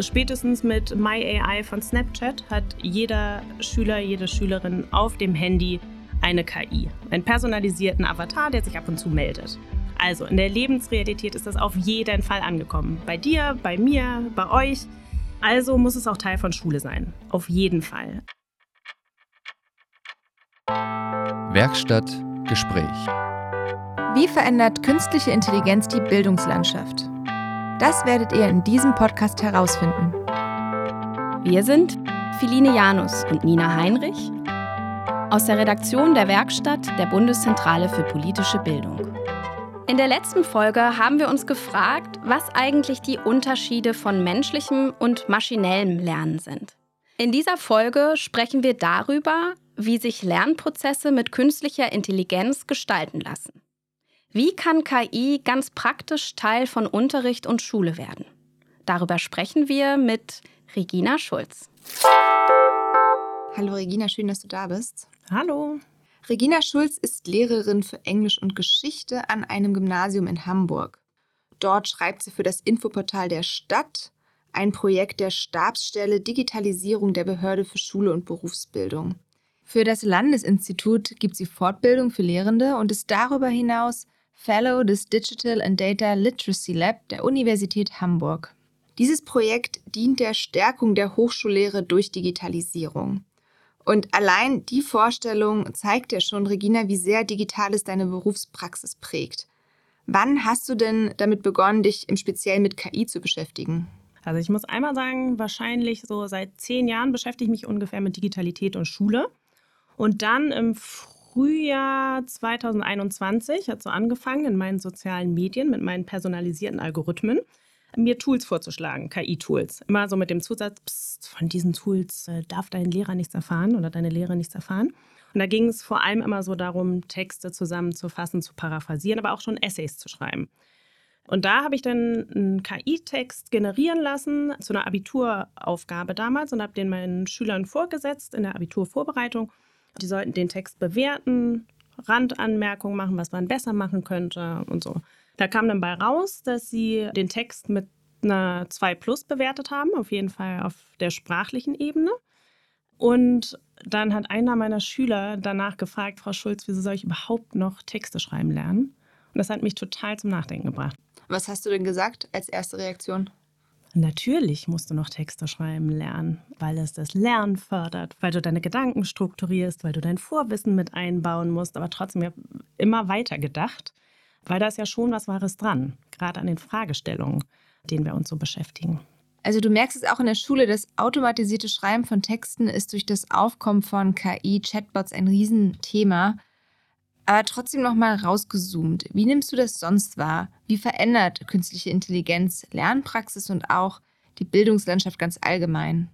Spätestens mit MyAI von Snapchat hat jeder Schüler, jede Schülerin auf dem Handy eine KI, einen personalisierten Avatar, der sich ab und zu meldet. Also in der Lebensrealität ist das auf jeden Fall angekommen. Bei dir, bei mir, bei euch. Also muss es auch Teil von Schule sein. Auf jeden Fall. Werkstatt Gespräch. Wie verändert künstliche Intelligenz die Bildungslandschaft? Das werdet ihr in diesem Podcast herausfinden. Wir sind Philine Janus und Nina Heinrich aus der Redaktion der Werkstatt der Bundeszentrale für politische Bildung. In der letzten Folge haben wir uns gefragt, was eigentlich die Unterschiede von menschlichem und maschinellem Lernen sind. In dieser Folge sprechen wir darüber, wie sich Lernprozesse mit künstlicher Intelligenz gestalten lassen. Wie kann KI ganz praktisch Teil von Unterricht und Schule werden? Darüber sprechen wir mit Regina Schulz. Hallo Regina, schön, dass du da bist. Hallo. Regina Schulz ist Lehrerin für Englisch und Geschichte an einem Gymnasium in Hamburg. Dort schreibt sie für das Infoportal der Stadt, ein Projekt der Stabsstelle Digitalisierung der Behörde für Schule und Berufsbildung. Für das Landesinstitut gibt sie Fortbildung für Lehrende und ist darüber hinaus Fellow des Digital and Data Literacy Lab der Universität Hamburg. Dieses Projekt dient der Stärkung der Hochschullehre durch Digitalisierung. Und allein die Vorstellung zeigt ja schon, Regina, wie sehr Digitales deine Berufspraxis prägt. Wann hast du denn damit begonnen, dich im Speziellen mit KI zu beschäftigen? Also ich muss einmal sagen, wahrscheinlich so seit zehn Jahren beschäftige ich mich ungefähr mit Digitalität und Schule. Und dann im Frühjahr 2021 hat so angefangen in meinen sozialen Medien mit meinen personalisierten Algorithmen mir Tools vorzuschlagen, KI-Tools. Immer so mit dem Zusatz, pst, von diesen Tools äh, darf dein Lehrer nichts erfahren oder deine Lehrer nichts erfahren. Und da ging es vor allem immer so darum, Texte zusammenzufassen, zu paraphrasieren, aber auch schon Essays zu schreiben. Und da habe ich dann einen KI-Text generieren lassen zu einer Abituraufgabe damals und habe den meinen Schülern vorgesetzt in der Abiturvorbereitung. Die sollten den Text bewerten, Randanmerkungen machen, was man besser machen könnte und so. Da kam dann bei raus, dass sie den Text mit einer 2 Plus bewertet haben, auf jeden Fall auf der sprachlichen Ebene. Und dann hat einer meiner Schüler danach gefragt, Frau Schulz, wieso soll ich überhaupt noch Texte schreiben lernen? Und das hat mich total zum Nachdenken gebracht. Was hast du denn gesagt als erste Reaktion? Natürlich musst du noch Texte schreiben lernen, weil es das Lernen fördert, weil du deine Gedanken strukturierst, weil du dein Vorwissen mit einbauen musst, aber trotzdem immer weiter gedacht. Weil da ist ja schon was Wahres dran, gerade an den Fragestellungen, denen wir uns so beschäftigen. Also du merkst es auch in der Schule, das automatisierte Schreiben von Texten ist durch das Aufkommen von KI-Chatbots ein Riesenthema. Aber trotzdem nochmal rausgezoomt. Wie nimmst du das sonst wahr? Wie verändert künstliche Intelligenz Lernpraxis und auch die Bildungslandschaft ganz allgemein?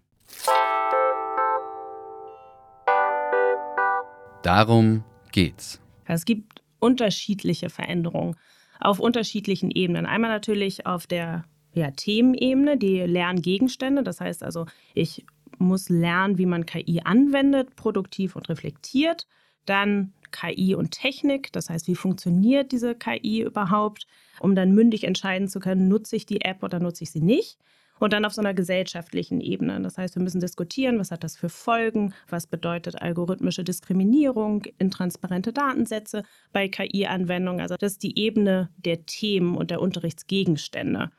Darum geht's. Es gibt unterschiedliche Veränderungen auf unterschiedlichen Ebenen. Einmal natürlich auf der ja, Themenebene, die Lerngegenstände. Das heißt also, ich muss lernen, wie man KI anwendet, produktiv und reflektiert. Dann KI und Technik, das heißt, wie funktioniert diese KI überhaupt, um dann mündig entscheiden zu können, nutze ich die App oder nutze ich sie nicht. Und dann auf so einer gesellschaftlichen Ebene. Das heißt, wir müssen diskutieren, was hat das für Folgen, was bedeutet algorithmische Diskriminierung, intransparente Datensätze bei KI-Anwendungen. Also das ist die Ebene der Themen und der Unterrichtsgegenstände.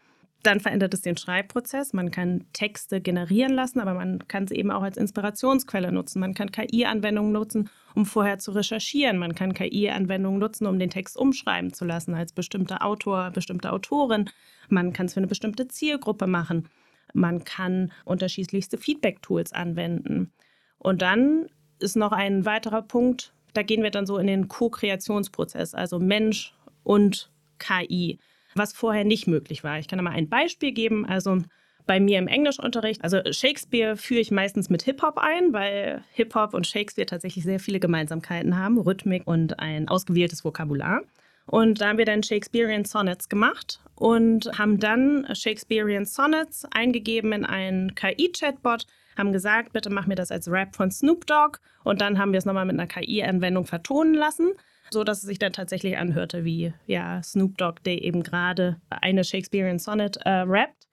Dann verändert es den Schreibprozess. Man kann Texte generieren lassen, aber man kann sie eben auch als Inspirationsquelle nutzen. Man kann KI-Anwendungen nutzen, um vorher zu recherchieren. Man kann KI-Anwendungen nutzen, um den Text umschreiben zu lassen als bestimmter Autor, bestimmte Autorin. Man kann es für eine bestimmte Zielgruppe machen. Man kann unterschiedlichste Feedback-Tools anwenden. Und dann ist noch ein weiterer Punkt, da gehen wir dann so in den Co-Kreationsprozess, also Mensch und KI, was vorher nicht möglich war. Ich kann da mal ein Beispiel geben. Also bei mir im Englischunterricht, also Shakespeare führe ich meistens mit Hip-Hop ein, weil Hip-Hop und Shakespeare tatsächlich sehr viele Gemeinsamkeiten haben, Rhythmik und ein ausgewähltes Vokabular. Und da haben wir dann Shakespearean Sonnets gemacht und haben dann Shakespearean Sonnets eingegeben in einen KI-Chatbot, haben gesagt, bitte mach mir das als Rap von Snoop Dogg. Und dann haben wir es nochmal mit einer KI-Anwendung vertonen lassen, so dass es sich dann tatsächlich anhörte wie ja, Snoop Dogg, der eben gerade eine Shakespearean Sonnet äh, rappt.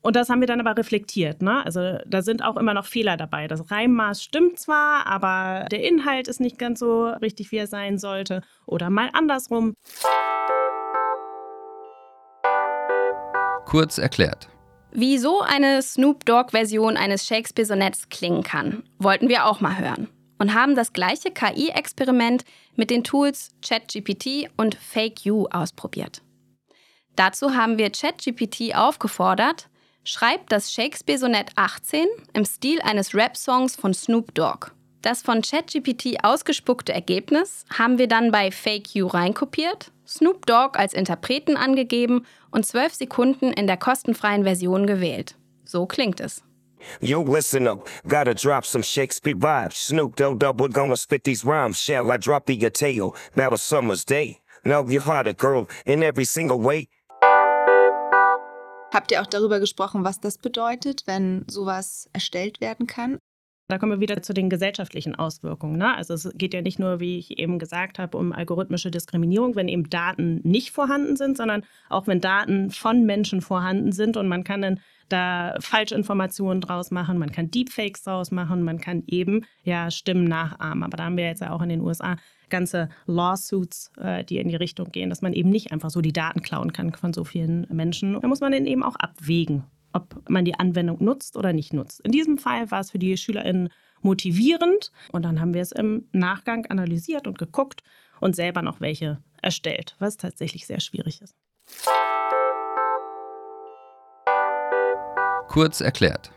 Und das haben wir dann aber reflektiert. Ne? Also da sind auch immer noch Fehler dabei. Das Reimmaß stimmt zwar, aber der Inhalt ist nicht ganz so richtig, wie er sein sollte. Oder mal andersrum. Kurz erklärt. Wie so eine Snoop Dogg-Version eines Shakespeare-Sonetts klingen kann, wollten wir auch mal hören. Und haben das gleiche KI-Experiment mit den Tools ChatGPT und FakeU ausprobiert. Dazu haben wir ChatGPT aufgefordert, schreibt das Shakespeare-Sonett 18 im Stil eines Rap-Songs von Snoop Dogg. Das von ChatGPT ausgespuckte Ergebnis haben wir dann bei FakeU reinkopiert, Snoop Dogg als Interpreten angegeben und zwölf Sekunden in der kostenfreien Version gewählt. So klingt es. Yo, listen up, gotta drop some Shakespeare vibes. Snoop Dogg double gonna spit these rhymes. Shall I drop the tale about a summer's day? Now you're hot, girl, in every single way. Habt ihr auch darüber gesprochen, was das bedeutet, wenn sowas erstellt werden kann? Da kommen wir wieder zu den gesellschaftlichen Auswirkungen. Ne? Also es geht ja nicht nur, wie ich eben gesagt habe, um algorithmische Diskriminierung, wenn eben Daten nicht vorhanden sind, sondern auch wenn Daten von Menschen vorhanden sind und man kann dann da Falschinformationen draus machen, man kann Deepfakes draus machen, man kann eben ja Stimmen nachahmen. Aber da haben wir jetzt ja auch in den USA ganze Lawsuits, äh, die in die Richtung gehen, dass man eben nicht einfach so die Daten klauen kann von so vielen Menschen. Da muss man dann eben auch abwägen, ob man die Anwendung nutzt oder nicht nutzt. In diesem Fall war es für die SchülerInnen motivierend und dann haben wir es im Nachgang analysiert und geguckt und selber noch welche erstellt, was tatsächlich sehr schwierig ist. Kurz erklärt.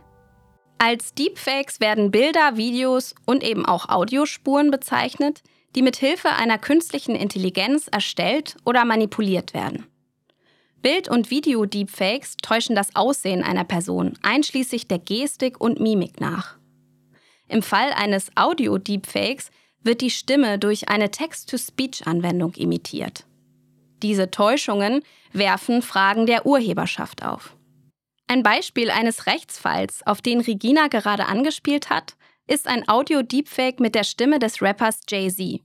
Als Deepfakes werden Bilder, Videos und eben auch Audiospuren bezeichnet, die mit Hilfe einer künstlichen Intelligenz erstellt oder manipuliert werden. Bild- und Video-Deepfakes täuschen das Aussehen einer Person, einschließlich der Gestik und Mimik nach. Im Fall eines Audio-Deepfakes wird die Stimme durch eine Text-to-Speech-Anwendung imitiert. Diese Täuschungen werfen Fragen der Urheberschaft auf. Ein Beispiel eines Rechtsfalls, auf den Regina gerade angespielt hat, ist ein Audio-Deepfake mit der Stimme des Rappers Jay-Z.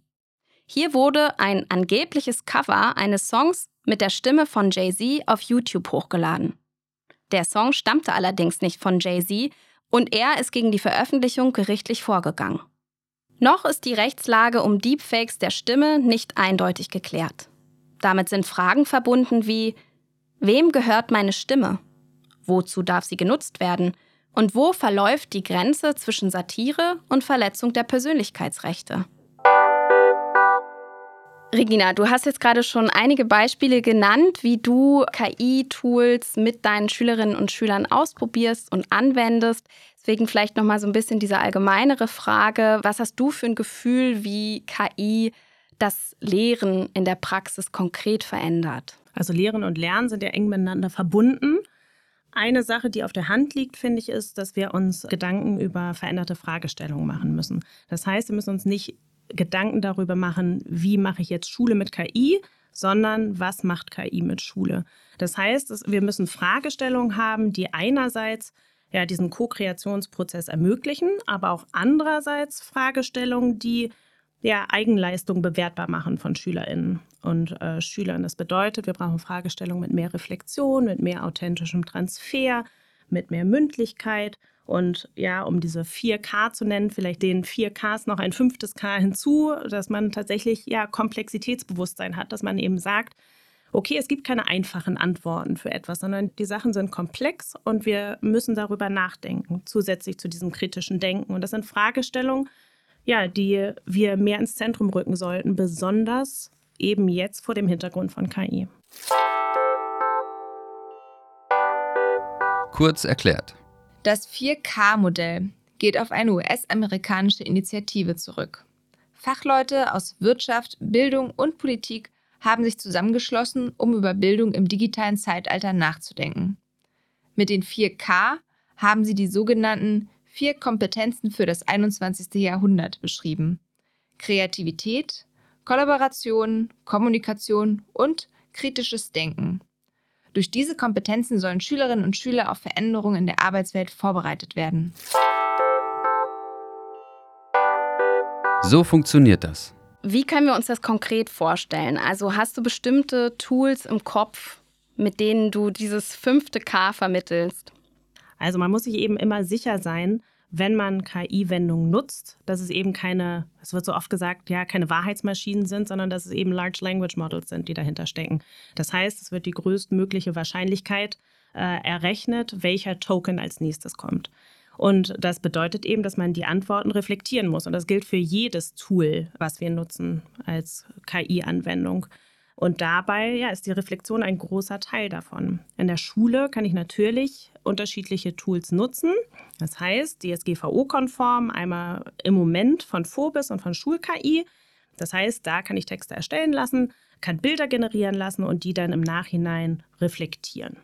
Hier wurde ein angebliches Cover eines Songs mit der Stimme von Jay-Z auf YouTube hochgeladen. Der Song stammte allerdings nicht von Jay-Z und er ist gegen die Veröffentlichung gerichtlich vorgegangen. Noch ist die Rechtslage um Deepfakes der Stimme nicht eindeutig geklärt. Damit sind Fragen verbunden wie Wem gehört meine Stimme? Wozu darf sie genutzt werden? Und wo verläuft die Grenze zwischen Satire und Verletzung der Persönlichkeitsrechte? Regina, du hast jetzt gerade schon einige Beispiele genannt, wie du KI-Tools mit deinen Schülerinnen und Schülern ausprobierst und anwendest. Deswegen vielleicht noch mal so ein bisschen diese allgemeinere Frage: Was hast du für ein Gefühl, wie KI das Lehren in der Praxis konkret verändert? Also Lehren und Lernen sind ja eng miteinander verbunden. Eine Sache, die auf der Hand liegt, finde ich, ist, dass wir uns Gedanken über veränderte Fragestellungen machen müssen. Das heißt, wir müssen uns nicht Gedanken darüber machen, wie mache ich jetzt Schule mit KI, sondern was macht KI mit Schule. Das heißt, wir müssen Fragestellungen haben, die einerseits ja, diesen Co-Kreationsprozess ermöglichen, aber auch andererseits Fragestellungen, die ja, Eigenleistung bewertbar machen von SchülerInnen und äh, Schülern. Das bedeutet, wir brauchen Fragestellungen mit mehr Reflexion, mit mehr authentischem Transfer, mit mehr Mündlichkeit und ja, um diese 4K zu nennen, vielleicht den 4Ks noch ein fünftes K hinzu, dass man tatsächlich ja Komplexitätsbewusstsein hat, dass man eben sagt, okay, es gibt keine einfachen Antworten für etwas, sondern die Sachen sind komplex und wir müssen darüber nachdenken, zusätzlich zu diesem kritischen Denken. Und das sind Fragestellungen, ja, die wir mehr ins Zentrum rücken sollten, besonders eben jetzt vor dem Hintergrund von KI. Kurz erklärt. Das 4K-Modell geht auf eine US-amerikanische Initiative zurück. Fachleute aus Wirtschaft, Bildung und Politik haben sich zusammengeschlossen, um über Bildung im digitalen Zeitalter nachzudenken. Mit den 4K haben sie die sogenannten vier Kompetenzen für das 21. Jahrhundert beschrieben. Kreativität, Kollaboration, Kommunikation und kritisches Denken. Durch diese Kompetenzen sollen Schülerinnen und Schüler auf Veränderungen in der Arbeitswelt vorbereitet werden. So funktioniert das. Wie können wir uns das konkret vorstellen? Also hast du bestimmte Tools im Kopf, mit denen du dieses fünfte K vermittelst? Also man muss sich eben immer sicher sein, wenn man KI-Wendungen nutzt, dass es eben keine, es wird so oft gesagt, ja, keine Wahrheitsmaschinen sind, sondern dass es eben Large Language Models sind, die dahinter stecken. Das heißt, es wird die größtmögliche Wahrscheinlichkeit äh, errechnet, welcher Token als nächstes kommt. Und das bedeutet eben, dass man die Antworten reflektieren muss. Und das gilt für jedes Tool, was wir nutzen als KI-Anwendung. Und dabei ja, ist die Reflexion ein großer Teil davon. In der Schule kann ich natürlich unterschiedliche Tools nutzen. Das heißt, DSGVO-konform, einmal im Moment von Phobis und von Schul-KI. Das heißt, da kann ich Texte erstellen lassen, kann Bilder generieren lassen und die dann im Nachhinein reflektieren.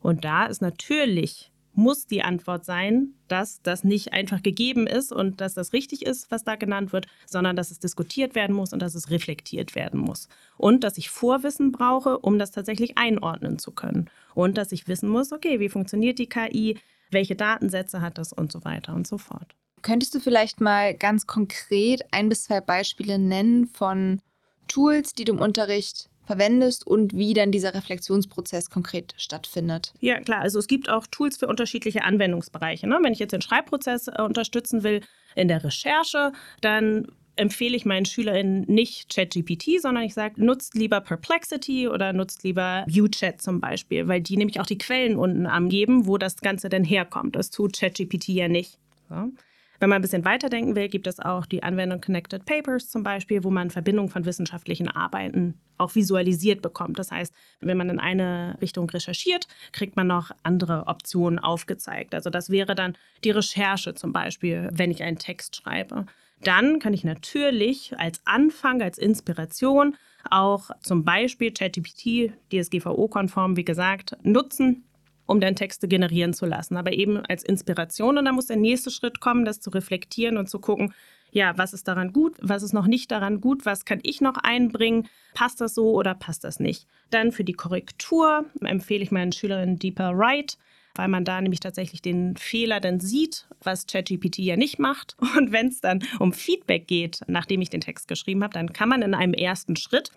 Und da ist natürlich muss die Antwort sein, dass das nicht einfach gegeben ist und dass das richtig ist, was da genannt wird, sondern dass es diskutiert werden muss und dass es reflektiert werden muss. Und dass ich Vorwissen brauche, um das tatsächlich einordnen zu können. Und dass ich wissen muss, okay, wie funktioniert die KI, welche Datensätze hat das und so weiter und so fort. Könntest du vielleicht mal ganz konkret ein bis zwei Beispiele nennen von Tools, die du im Unterricht verwendest und wie dann dieser Reflexionsprozess konkret stattfindet. Ja, klar. Also es gibt auch Tools für unterschiedliche Anwendungsbereiche. Ne? Wenn ich jetzt den Schreibprozess äh, unterstützen will in der Recherche, dann empfehle ich meinen SchülerInnen nicht ChatGPT, sondern ich sage, nutzt lieber Perplexity oder nutzt lieber ViewChat zum Beispiel, weil die nämlich auch die Quellen unten angeben, wo das Ganze denn herkommt. Das tut ChatGPT ja nicht. So. Wenn man ein bisschen weiterdenken will, gibt es auch die Anwendung Connected Papers zum Beispiel, wo man Verbindungen von wissenschaftlichen Arbeiten auch visualisiert bekommt. Das heißt, wenn man in eine Richtung recherchiert, kriegt man noch andere Optionen aufgezeigt. Also das wäre dann die Recherche zum Beispiel, wenn ich einen Text schreibe. Dann kann ich natürlich als Anfang, als Inspiration auch zum Beispiel ChatGPT, DSGVO-konform, wie gesagt, nutzen, um dann Texte generieren zu lassen, aber eben als Inspiration. Und dann muss der nächste Schritt kommen, das zu reflektieren und zu gucken, ja, was ist daran gut, was ist noch nicht daran gut, was kann ich noch einbringen, passt das so oder passt das nicht. Dann für die Korrektur empfehle ich meinen Schülerinnen Deeper Write, weil man da nämlich tatsächlich den Fehler dann sieht, was ChatGPT ja nicht macht. Und wenn es dann um Feedback geht, nachdem ich den Text geschrieben habe, dann kann man in einem ersten Schritt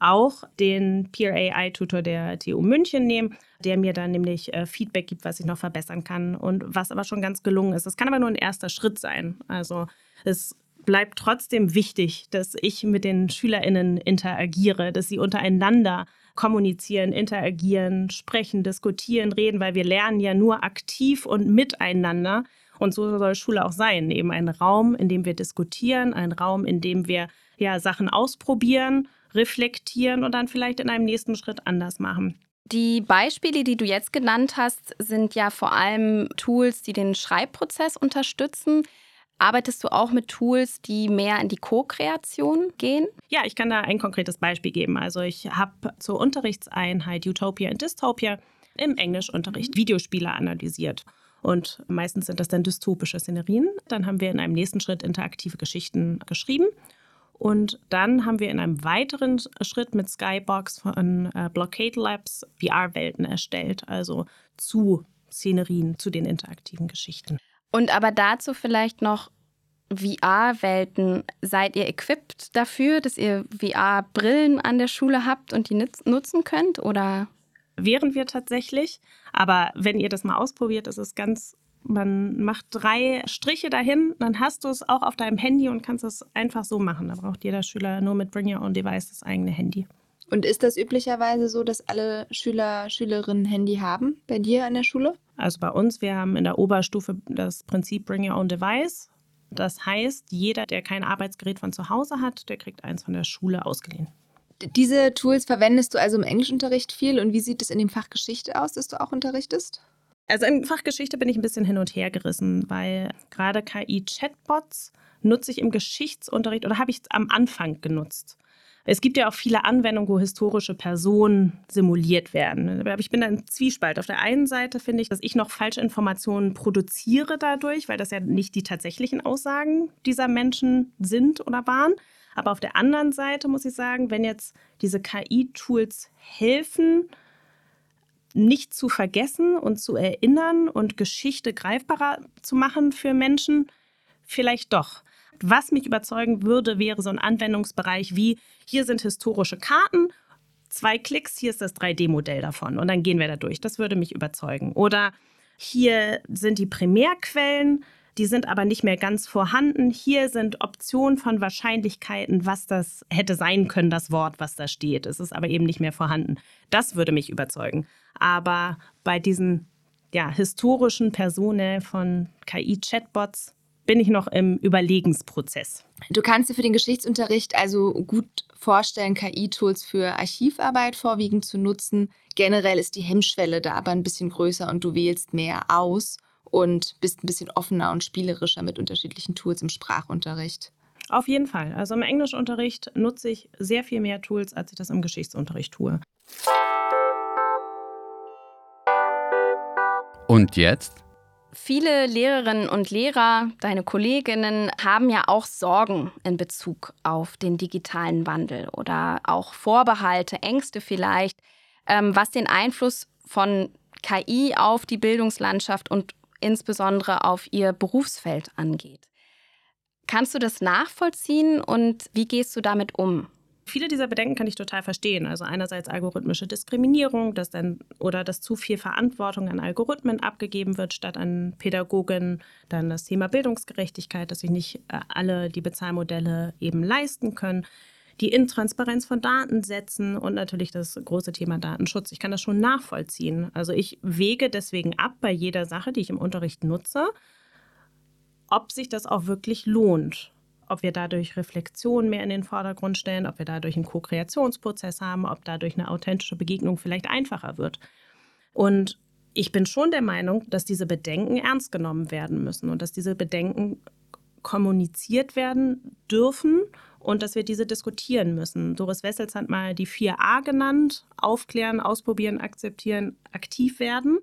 auch den Peer AI-Tutor der TU München nehmen, der mir dann nämlich äh, Feedback gibt, was ich noch verbessern kann und was aber schon ganz gelungen ist. Das kann aber nur ein erster Schritt sein. Also es bleibt trotzdem wichtig, dass ich mit den SchülerInnen interagiere, dass sie untereinander kommunizieren, interagieren, sprechen, diskutieren, reden, weil wir lernen ja nur aktiv und miteinander. Und so soll Schule auch sein. Eben ein Raum, in dem wir diskutieren, ein Raum, in dem wir ja Sachen ausprobieren reflektieren und dann vielleicht in einem nächsten Schritt anders machen. Die Beispiele, die du jetzt genannt hast, sind ja vor allem Tools, die den Schreibprozess unterstützen. Arbeitest du auch mit Tools, die mehr in die Co-Kreation gehen? Ja, ich kann da ein konkretes Beispiel geben. Also ich habe zur Unterrichtseinheit Utopia und Dystopia im Englischunterricht Videospiele analysiert. Und meistens sind das dann dystopische Szenerien. Dann haben wir in einem nächsten Schritt interaktive Geschichten geschrieben und dann haben wir in einem weiteren Schritt mit Skybox von äh, Blockade Labs VR-Welten erstellt, also zu Szenerien, zu den interaktiven Geschichten. Und aber dazu vielleicht noch VR-Welten. Seid ihr equipped dafür, dass ihr VR-Brillen an der Schule habt und die nutzen könnt? Oder? Wären wir tatsächlich. Aber wenn ihr das mal ausprobiert, ist es ganz man macht drei Striche dahin, dann hast du es auch auf deinem Handy und kannst es einfach so machen. Da braucht jeder Schüler nur mit Bring Your Own Device das eigene Handy. Und ist das üblicherweise so, dass alle Schüler, Schülerinnen Handy haben bei dir an der Schule? Also bei uns, wir haben in der Oberstufe das Prinzip Bring Your Own Device. Das heißt, jeder, der kein Arbeitsgerät von zu Hause hat, der kriegt eins von der Schule ausgeliehen. Diese Tools verwendest du also im Englischunterricht viel und wie sieht es in dem Fach Geschichte aus, das du auch unterrichtest? Also in Fachgeschichte bin ich ein bisschen hin und her gerissen, weil gerade KI-Chatbots nutze ich im Geschichtsunterricht oder habe ich am Anfang genutzt. Es gibt ja auch viele Anwendungen, wo historische Personen simuliert werden. Aber ich bin da im Zwiespalt. Auf der einen Seite finde ich, dass ich noch falsche Informationen produziere dadurch, weil das ja nicht die tatsächlichen Aussagen dieser Menschen sind oder waren. Aber auf der anderen Seite muss ich sagen, wenn jetzt diese KI-Tools helfen, nicht zu vergessen und zu erinnern und Geschichte greifbarer zu machen für Menschen? Vielleicht doch. Was mich überzeugen würde, wäre so ein Anwendungsbereich wie, hier sind historische Karten, zwei Klicks, hier ist das 3D-Modell davon und dann gehen wir da durch. Das würde mich überzeugen. Oder Hier sind die Primärquellen, die sind aber nicht mehr ganz vorhanden. Hier sind Optionen von Wahrscheinlichkeiten, was das hätte sein können, das Wort, was da steht. Es ist aber eben nicht mehr vorhanden. Das würde mich überzeugen. Aber bei diesen ja, historischen Personen von KI-Chatbots bin ich noch im Überlegensprozess. Du kannst dir für den Geschichtsunterricht also gut vorstellen, KI-Tools für Archivarbeit vorwiegend zu nutzen. Generell ist die Hemmschwelle da aber ein bisschen größer und du wählst mehr aus und bist ein bisschen offener und spielerischer mit unterschiedlichen Tools im Sprachunterricht. Auf jeden Fall. Also im Englischunterricht nutze ich sehr viel mehr Tools, als ich das im Geschichtsunterricht tue. Und jetzt? Viele Lehrerinnen und Lehrer, deine Kolleginnen, haben ja auch Sorgen in Bezug auf den digitalen Wandel oder auch Vorbehalte, Ängste vielleicht, ähm, was den Einfluss von KI auf die Bildungslandschaft und insbesondere auf ihr Berufsfeld angeht. Kannst du das nachvollziehen und wie gehst du damit um? Viele dieser Bedenken kann ich total verstehen. Also einerseits algorithmische Diskriminierung, dass dann oder dass zu viel Verantwortung an Algorithmen abgegeben wird statt an Pädagogen. Dann das Thema Bildungsgerechtigkeit, dass sich nicht äh, alle die Bezahlmodelle eben leisten können. Die Intransparenz von Datensätzen und natürlich das große Thema Datenschutz. Ich kann das schon nachvollziehen. Also ich wege deswegen ab bei jeder Sache, die ich im Unterricht nutze, ob sich das auch wirklich lohnt ob wir dadurch Reflexion mehr in den Vordergrund stellen, ob wir dadurch einen Co-Kreationsprozess haben, ob dadurch eine authentische Begegnung vielleicht einfacher wird. Und ich bin schon der Meinung, dass diese Bedenken ernst genommen werden müssen und dass diese Bedenken kommuniziert werden dürfen und dass wir diese diskutieren müssen. Doris Wessels hat mal die 4a genannt, aufklären, ausprobieren, akzeptieren, aktiv werden.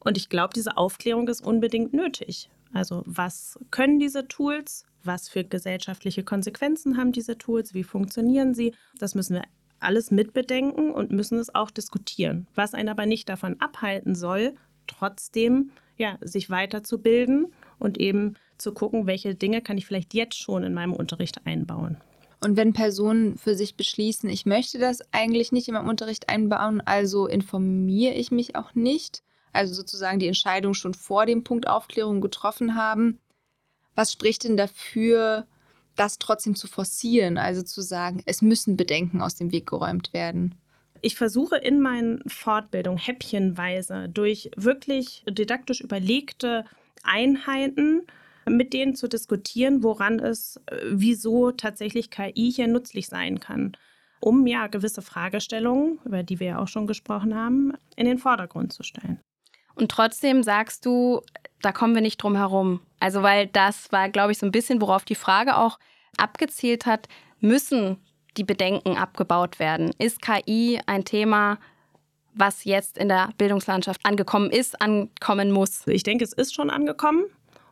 Und ich glaube, diese Aufklärung ist unbedingt nötig. Also was können diese Tools? Was für gesellschaftliche Konsequenzen haben diese Tools? Wie funktionieren sie? Das müssen wir alles mitbedenken und müssen es auch diskutieren. Was einen aber nicht davon abhalten soll, trotzdem ja, sich weiterzubilden und eben zu gucken, welche Dinge kann ich vielleicht jetzt schon in meinem Unterricht einbauen. Und wenn Personen für sich beschließen, ich möchte das eigentlich nicht in meinem Unterricht einbauen, also informiere ich mich auch nicht, also sozusagen die Entscheidung schon vor dem Punkt Aufklärung getroffen haben, was spricht denn dafür, das trotzdem zu forcieren, also zu sagen, es müssen Bedenken aus dem Weg geräumt werden? Ich versuche in meinen Fortbildungen häppchenweise durch wirklich didaktisch überlegte Einheiten mit denen zu diskutieren, woran es, äh, wieso tatsächlich KI hier nützlich sein kann, um ja gewisse Fragestellungen, über die wir ja auch schon gesprochen haben, in den Vordergrund zu stellen. Und trotzdem sagst du, da kommen wir nicht drum herum. Also, weil das war, glaube ich, so ein bisschen, worauf die Frage auch abgezielt hat, müssen die Bedenken abgebaut werden? Ist KI ein Thema, was jetzt in der Bildungslandschaft angekommen ist, ankommen muss? Ich denke, es ist schon angekommen.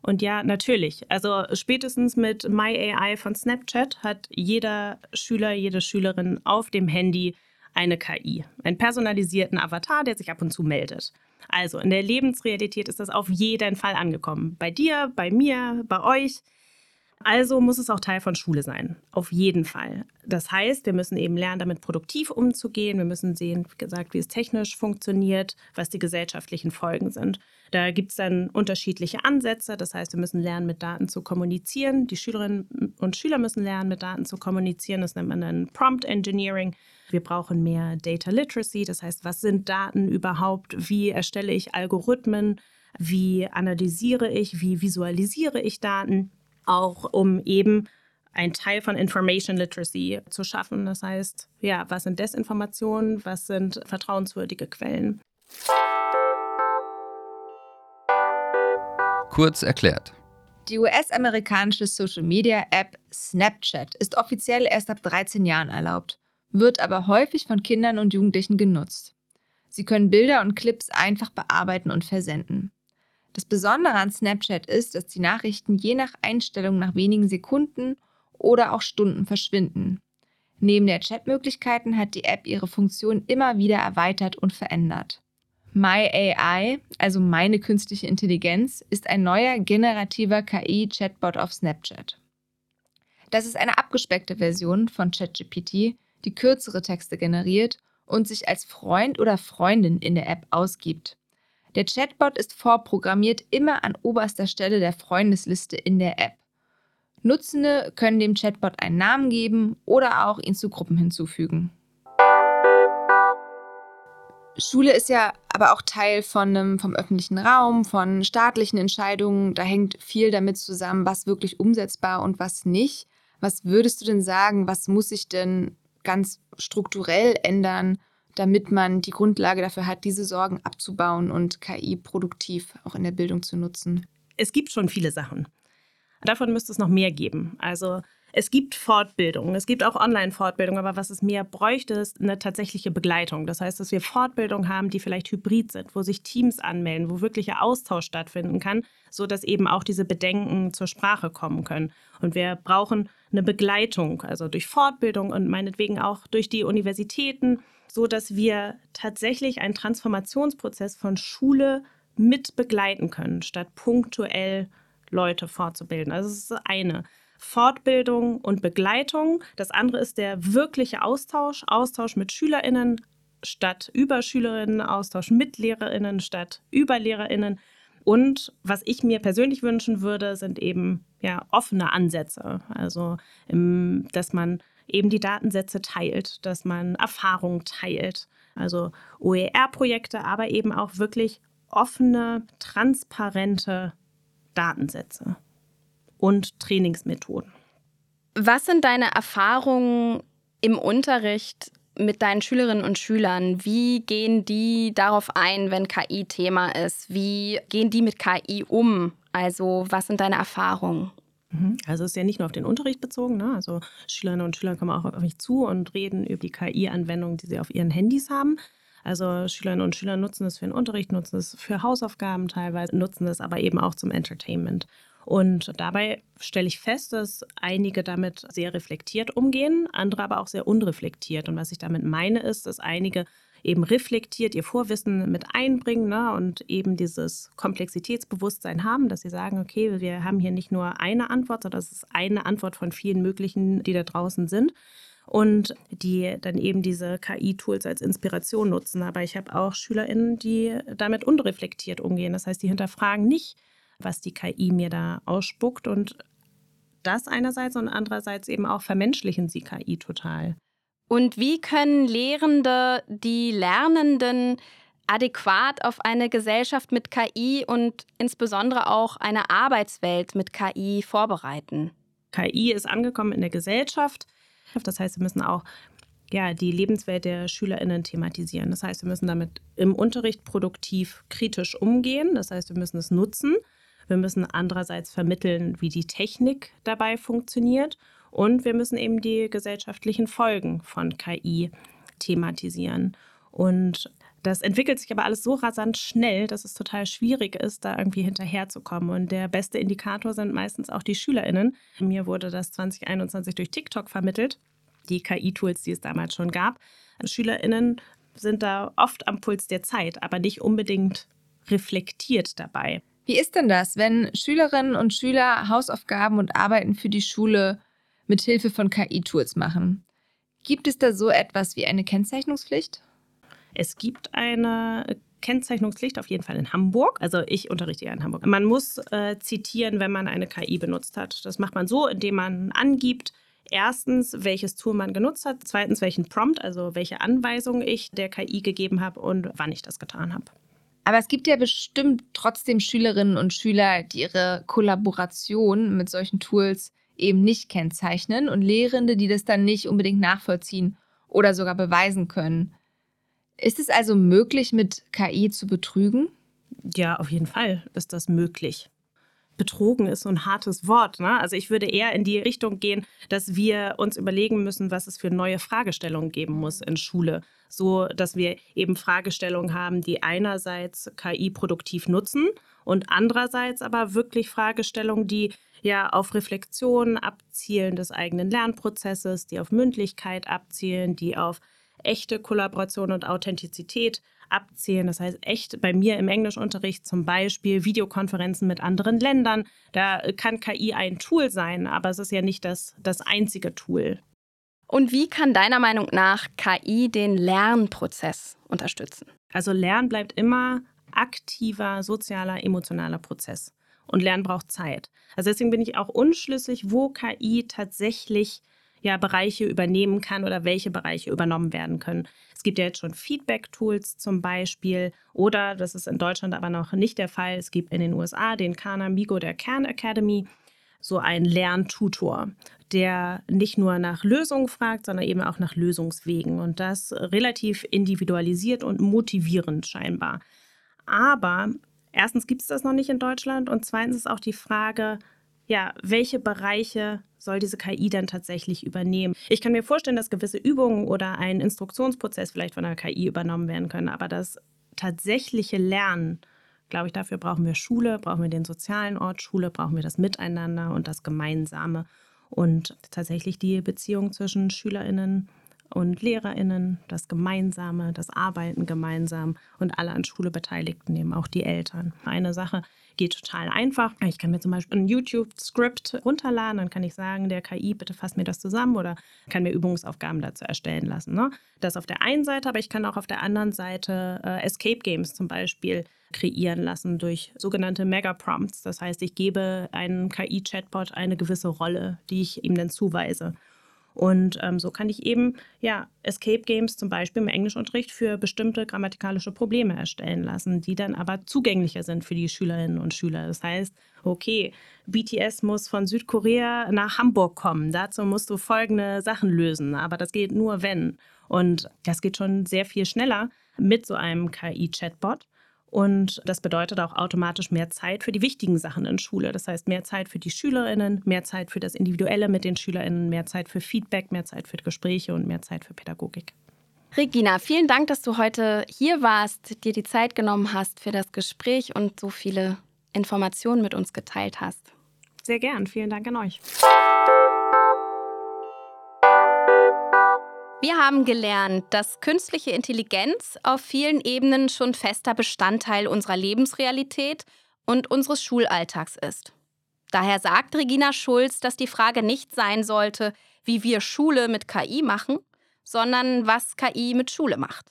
Und ja, natürlich. Also spätestens mit MyAI von Snapchat hat jeder Schüler, jede Schülerin auf dem Handy eine KI, einen personalisierten Avatar, der sich ab und zu meldet. Also in der Lebensrealität ist das auf jeden Fall angekommen. Bei dir, bei mir, bei euch. Also muss es auch Teil von Schule sein. Auf jeden Fall. Das heißt, wir müssen eben lernen, damit produktiv umzugehen. Wir müssen sehen, wie gesagt, wie es technisch funktioniert, was die gesellschaftlichen Folgen sind. Da gibt es dann unterschiedliche Ansätze. Das heißt, wir müssen lernen, mit Daten zu kommunizieren. Die Schülerinnen und Schüler müssen lernen, mit Daten zu kommunizieren. Das nennt man dann Prompt Engineering. Wir brauchen mehr Data Literacy. Das heißt, was sind Daten überhaupt? Wie erstelle ich Algorithmen? Wie analysiere ich? Wie visualisiere ich Daten? Auch um eben ein Teil von Information Literacy zu schaffen. Das heißt, ja, was sind Desinformationen, was sind vertrauenswürdige Quellen? Kurz erklärt. Die US-amerikanische Social-Media-App Snapchat ist offiziell erst ab 13 Jahren erlaubt, wird aber häufig von Kindern und Jugendlichen genutzt. Sie können Bilder und Clips einfach bearbeiten und versenden. Das Besondere an Snapchat ist, dass die Nachrichten je nach Einstellung nach wenigen Sekunden oder auch Stunden verschwinden. Neben der Chatmöglichkeiten hat die App ihre Funktion immer wieder erweitert und verändert. MyAI, also meine künstliche Intelligenz, ist ein neuer generativer KI-Chatbot auf Snapchat. Das ist eine abgespeckte Version von ChatGPT, die kürzere Texte generiert und sich als Freund oder Freundin in der App ausgibt. Der Chatbot ist vorprogrammiert immer an oberster Stelle der Freundesliste in der App. Nutzende können dem Chatbot einen Namen geben oder auch ihn zu Gruppen hinzufügen. Schule ist ja aber auch Teil von einem, vom öffentlichen Raum, von staatlichen Entscheidungen. Da hängt viel damit zusammen, was wirklich umsetzbar und was nicht. Was würdest du denn sagen, was muss sich denn ganz strukturell ändern, damit man die Grundlage dafür hat, diese Sorgen abzubauen und KI produktiv auch in der Bildung zu nutzen? Es gibt schon viele Sachen. Davon müsste es noch mehr geben. Also es gibt Fortbildungen, es gibt auch Online-Fortbildungen, aber was es mehr bräuchte, ist eine tatsächliche Begleitung. Das heißt, dass wir Fortbildungen haben, die vielleicht hybrid sind, wo sich Teams anmelden, wo wirklicher Austausch stattfinden kann, sodass eben auch diese Bedenken zur Sprache kommen können. Und wir brauchen eine Begleitung, also durch Fortbildung und meinetwegen auch durch die Universitäten, sodass wir tatsächlich einen Transformationsprozess von Schule mit begleiten können, statt punktuell Leute fortzubilden. Also das ist eine. Fortbildung und Begleitung. Das andere ist der wirkliche Austausch, Austausch mit SchülerInnen statt über SchülerInnen, Austausch mit LehrerInnen statt über LehrerInnen. Und was ich mir persönlich wünschen würde, sind eben ja, offene Ansätze. Also, dass man eben die Datensätze teilt, dass man Erfahrungen teilt. Also OER-Projekte, aber eben auch wirklich offene, transparente Datensätze und Trainingsmethoden. Was sind deine Erfahrungen im Unterricht mit deinen Schülerinnen und Schülern? Wie gehen die darauf ein, wenn KI Thema ist? Wie gehen die mit KI um? Also, was sind deine Erfahrungen? Mhm. Also es ist ja nicht nur auf den Unterricht bezogen. Ne? Also Schülerinnen und Schüler kommen auch auf mich zu und reden über die KI-Anwendungen, die sie auf ihren Handys haben. Also Schülerinnen und Schüler nutzen es für den Unterricht, nutzen es für Hausaufgaben teilweise, nutzen es aber eben auch zum Entertainment. Und dabei stelle ich fest, dass einige damit sehr reflektiert umgehen, andere aber auch sehr unreflektiert. Und was ich damit meine, ist, dass einige eben reflektiert ihr Vorwissen mit einbringen ne, und eben dieses Komplexitätsbewusstsein haben, dass sie sagen, okay, wir haben hier nicht nur eine Antwort, sondern es ist eine Antwort von vielen möglichen, die da draußen sind. Und die dann eben diese KI-Tools als Inspiration nutzen. Aber ich habe auch SchülerInnen, die damit unreflektiert umgehen. Das heißt, die hinterfragen nicht, was die KI mir da ausspuckt. Und das einerseits und andererseits eben auch vermenschlichen sie KI total. Und wie können Lehrende die Lernenden adäquat auf eine Gesellschaft mit KI und insbesondere auch eine Arbeitswelt mit KI vorbereiten? KI ist angekommen in der Gesellschaft. Das heißt, wir müssen auch ja, die Lebenswelt der SchülerInnen thematisieren. Das heißt, wir müssen damit im Unterricht produktiv kritisch umgehen. Das heißt, wir müssen es nutzen. Wir müssen andererseits vermitteln, wie die Technik dabei funktioniert. Und wir müssen eben die gesellschaftlichen Folgen von KI thematisieren. Und das entwickelt sich aber alles so rasant schnell, dass es total schwierig ist, da irgendwie hinterherzukommen. Und der beste Indikator sind meistens auch die SchülerInnen. Mir wurde das 2021 durch TikTok vermittelt, die KI-Tools, die es damals schon gab. SchülerInnen sind da oft am Puls der Zeit, aber nicht unbedingt reflektiert dabei. Wie ist denn das, wenn Schülerinnen und Schüler Hausaufgaben und Arbeiten für die Schule mit Hilfe von KI-Tools machen? Gibt es da so etwas wie eine Kennzeichnungspflicht? Es gibt eine Kennzeichnungspflicht auf jeden Fall in Hamburg. Also ich unterrichte ja in Hamburg. Man muss äh, zitieren, wenn man eine KI benutzt hat. Das macht man so, indem man angibt, erstens, welches Tool man genutzt hat, zweitens, welchen Prompt, also welche Anweisungen ich der KI gegeben habe und wann ich das getan habe. Aber es gibt ja bestimmt trotzdem Schülerinnen und Schüler, die ihre Kollaboration mit solchen Tools eben nicht kennzeichnen und Lehrende, die das dann nicht unbedingt nachvollziehen oder sogar beweisen können. Ist es also möglich, mit KI zu betrügen? Ja, auf jeden Fall ist das möglich betrogen ist so ein hartes Wort. Ne? Also ich würde eher in die Richtung gehen, dass wir uns überlegen müssen, was es für neue Fragestellungen geben muss in Schule, so dass wir eben Fragestellungen haben, die einerseits KI produktiv nutzen und andererseits aber wirklich Fragestellungen, die ja auf Reflexion abzielen des eigenen Lernprozesses, die auf Mündlichkeit abzielen, die auf echte Kollaboration und Authentizität abzählen. Das heißt, echt bei mir im Englischunterricht zum Beispiel Videokonferenzen mit anderen Ländern. Da kann KI ein Tool sein, aber es ist ja nicht das, das einzige Tool. Und wie kann deiner Meinung nach KI den Lernprozess unterstützen? Also Lernen bleibt immer aktiver sozialer, emotionaler Prozess. Und Lernen braucht Zeit. Also deswegen bin ich auch unschlüssig, wo KI tatsächlich ja Bereiche übernehmen kann oder welche Bereiche übernommen werden können. Es gibt ja jetzt schon Feedback-Tools zum Beispiel oder, das ist in Deutschland aber noch nicht der Fall, es gibt in den USA den Khan Migo der Kern Academy, so einen Lerntutor, der nicht nur nach Lösungen fragt, sondern eben auch nach Lösungswegen und das relativ individualisiert und motivierend scheinbar. Aber erstens gibt es das noch nicht in Deutschland und zweitens ist auch die Frage, ja, welche Bereiche soll diese KI dann tatsächlich übernehmen? Ich kann mir vorstellen, dass gewisse Übungen oder ein Instruktionsprozess vielleicht von der KI übernommen werden können, aber das tatsächliche Lernen, glaube ich, dafür brauchen wir Schule, brauchen wir den sozialen Ort Schule, brauchen wir das Miteinander und das Gemeinsame und tatsächlich die Beziehung zwischen Schülerinnen und LehrerInnen, das Gemeinsame, das Arbeiten gemeinsam und alle an Schule Beteiligten, eben auch die Eltern. Eine Sache geht total einfach. Ich kann mir zum Beispiel ein YouTube-Skript runterladen, dann kann ich sagen, der KI, bitte fass mir das zusammen oder kann mir Übungsaufgaben dazu erstellen lassen. Ne? Das auf der einen Seite, aber ich kann auch auf der anderen Seite äh, Escape Games zum Beispiel kreieren lassen durch sogenannte Mega-Prompts. Das heißt, ich gebe einem KI-Chatbot eine gewisse Rolle, die ich ihm dann zuweise. Und ähm, so kann ich eben ja, Escape Games zum Beispiel im Englischunterricht für bestimmte grammatikalische Probleme erstellen lassen, die dann aber zugänglicher sind für die Schülerinnen und Schüler. Das heißt, okay, BTS muss von Südkorea nach Hamburg kommen. Dazu musst du folgende Sachen lösen, aber das geht nur wenn. Und das geht schon sehr viel schneller mit so einem KI-Chatbot. Und das bedeutet auch automatisch mehr Zeit für die wichtigen Sachen in Schule. Das heißt, mehr Zeit für die Schülerinnen, mehr Zeit für das Individuelle mit den Schülerinnen, mehr Zeit für Feedback, mehr Zeit für Gespräche und mehr Zeit für Pädagogik. Regina, vielen Dank, dass du heute hier warst, dir die Zeit genommen hast für das Gespräch und so viele Informationen mit uns geteilt hast. Sehr gern. Vielen Dank an euch. Wir haben gelernt, dass künstliche Intelligenz auf vielen Ebenen schon fester Bestandteil unserer Lebensrealität und unseres Schulalltags ist. Daher sagt Regina Schulz, dass die Frage nicht sein sollte, wie wir Schule mit KI machen, sondern was KI mit Schule macht.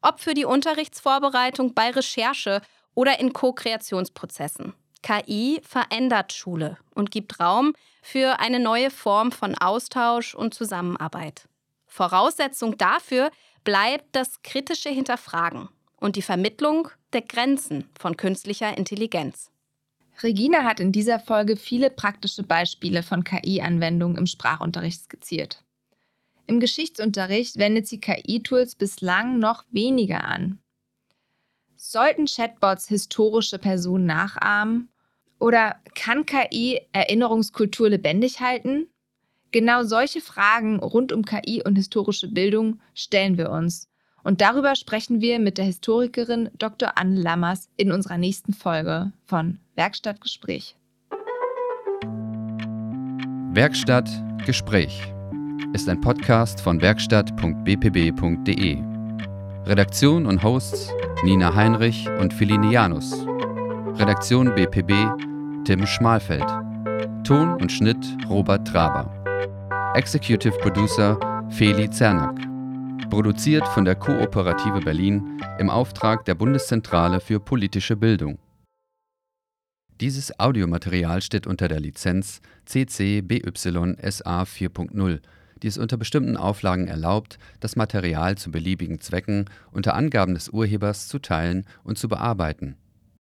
Ob für die Unterrichtsvorbereitung bei Recherche oder in Co-Kreationsprozessen. KI verändert Schule und gibt Raum für eine neue Form von Austausch und Zusammenarbeit. Voraussetzung dafür bleibt das kritische Hinterfragen und die Vermittlung der Grenzen von künstlicher Intelligenz. Regina hat in dieser Folge viele praktische Beispiele von KI-Anwendungen im Sprachunterricht skizziert. Im Geschichtsunterricht wendet sie KI-Tools bislang noch weniger an. Sollten Chatbots historische Personen nachahmen? Oder kann KI Erinnerungskultur lebendig halten? Genau solche Fragen rund um KI und historische Bildung stellen wir uns. Und darüber sprechen wir mit der Historikerin Dr. Anne Lammers in unserer nächsten Folge von Werkstattgespräch. Werkstatt Gespräch ist ein Podcast von werkstatt.bpb.de. Redaktion und Hosts Nina Heinrich und Philine Janus. Redaktion BPB Tim Schmalfeld. Ton und Schnitt Robert Traber. Executive Producer Feli Zernak. Produziert von der Kooperative Berlin im Auftrag der Bundeszentrale für politische Bildung. Dieses Audiomaterial steht unter der Lizenz CC BY SA 4.0, die es unter bestimmten Auflagen erlaubt, das Material zu beliebigen Zwecken unter Angaben des Urhebers zu teilen und zu bearbeiten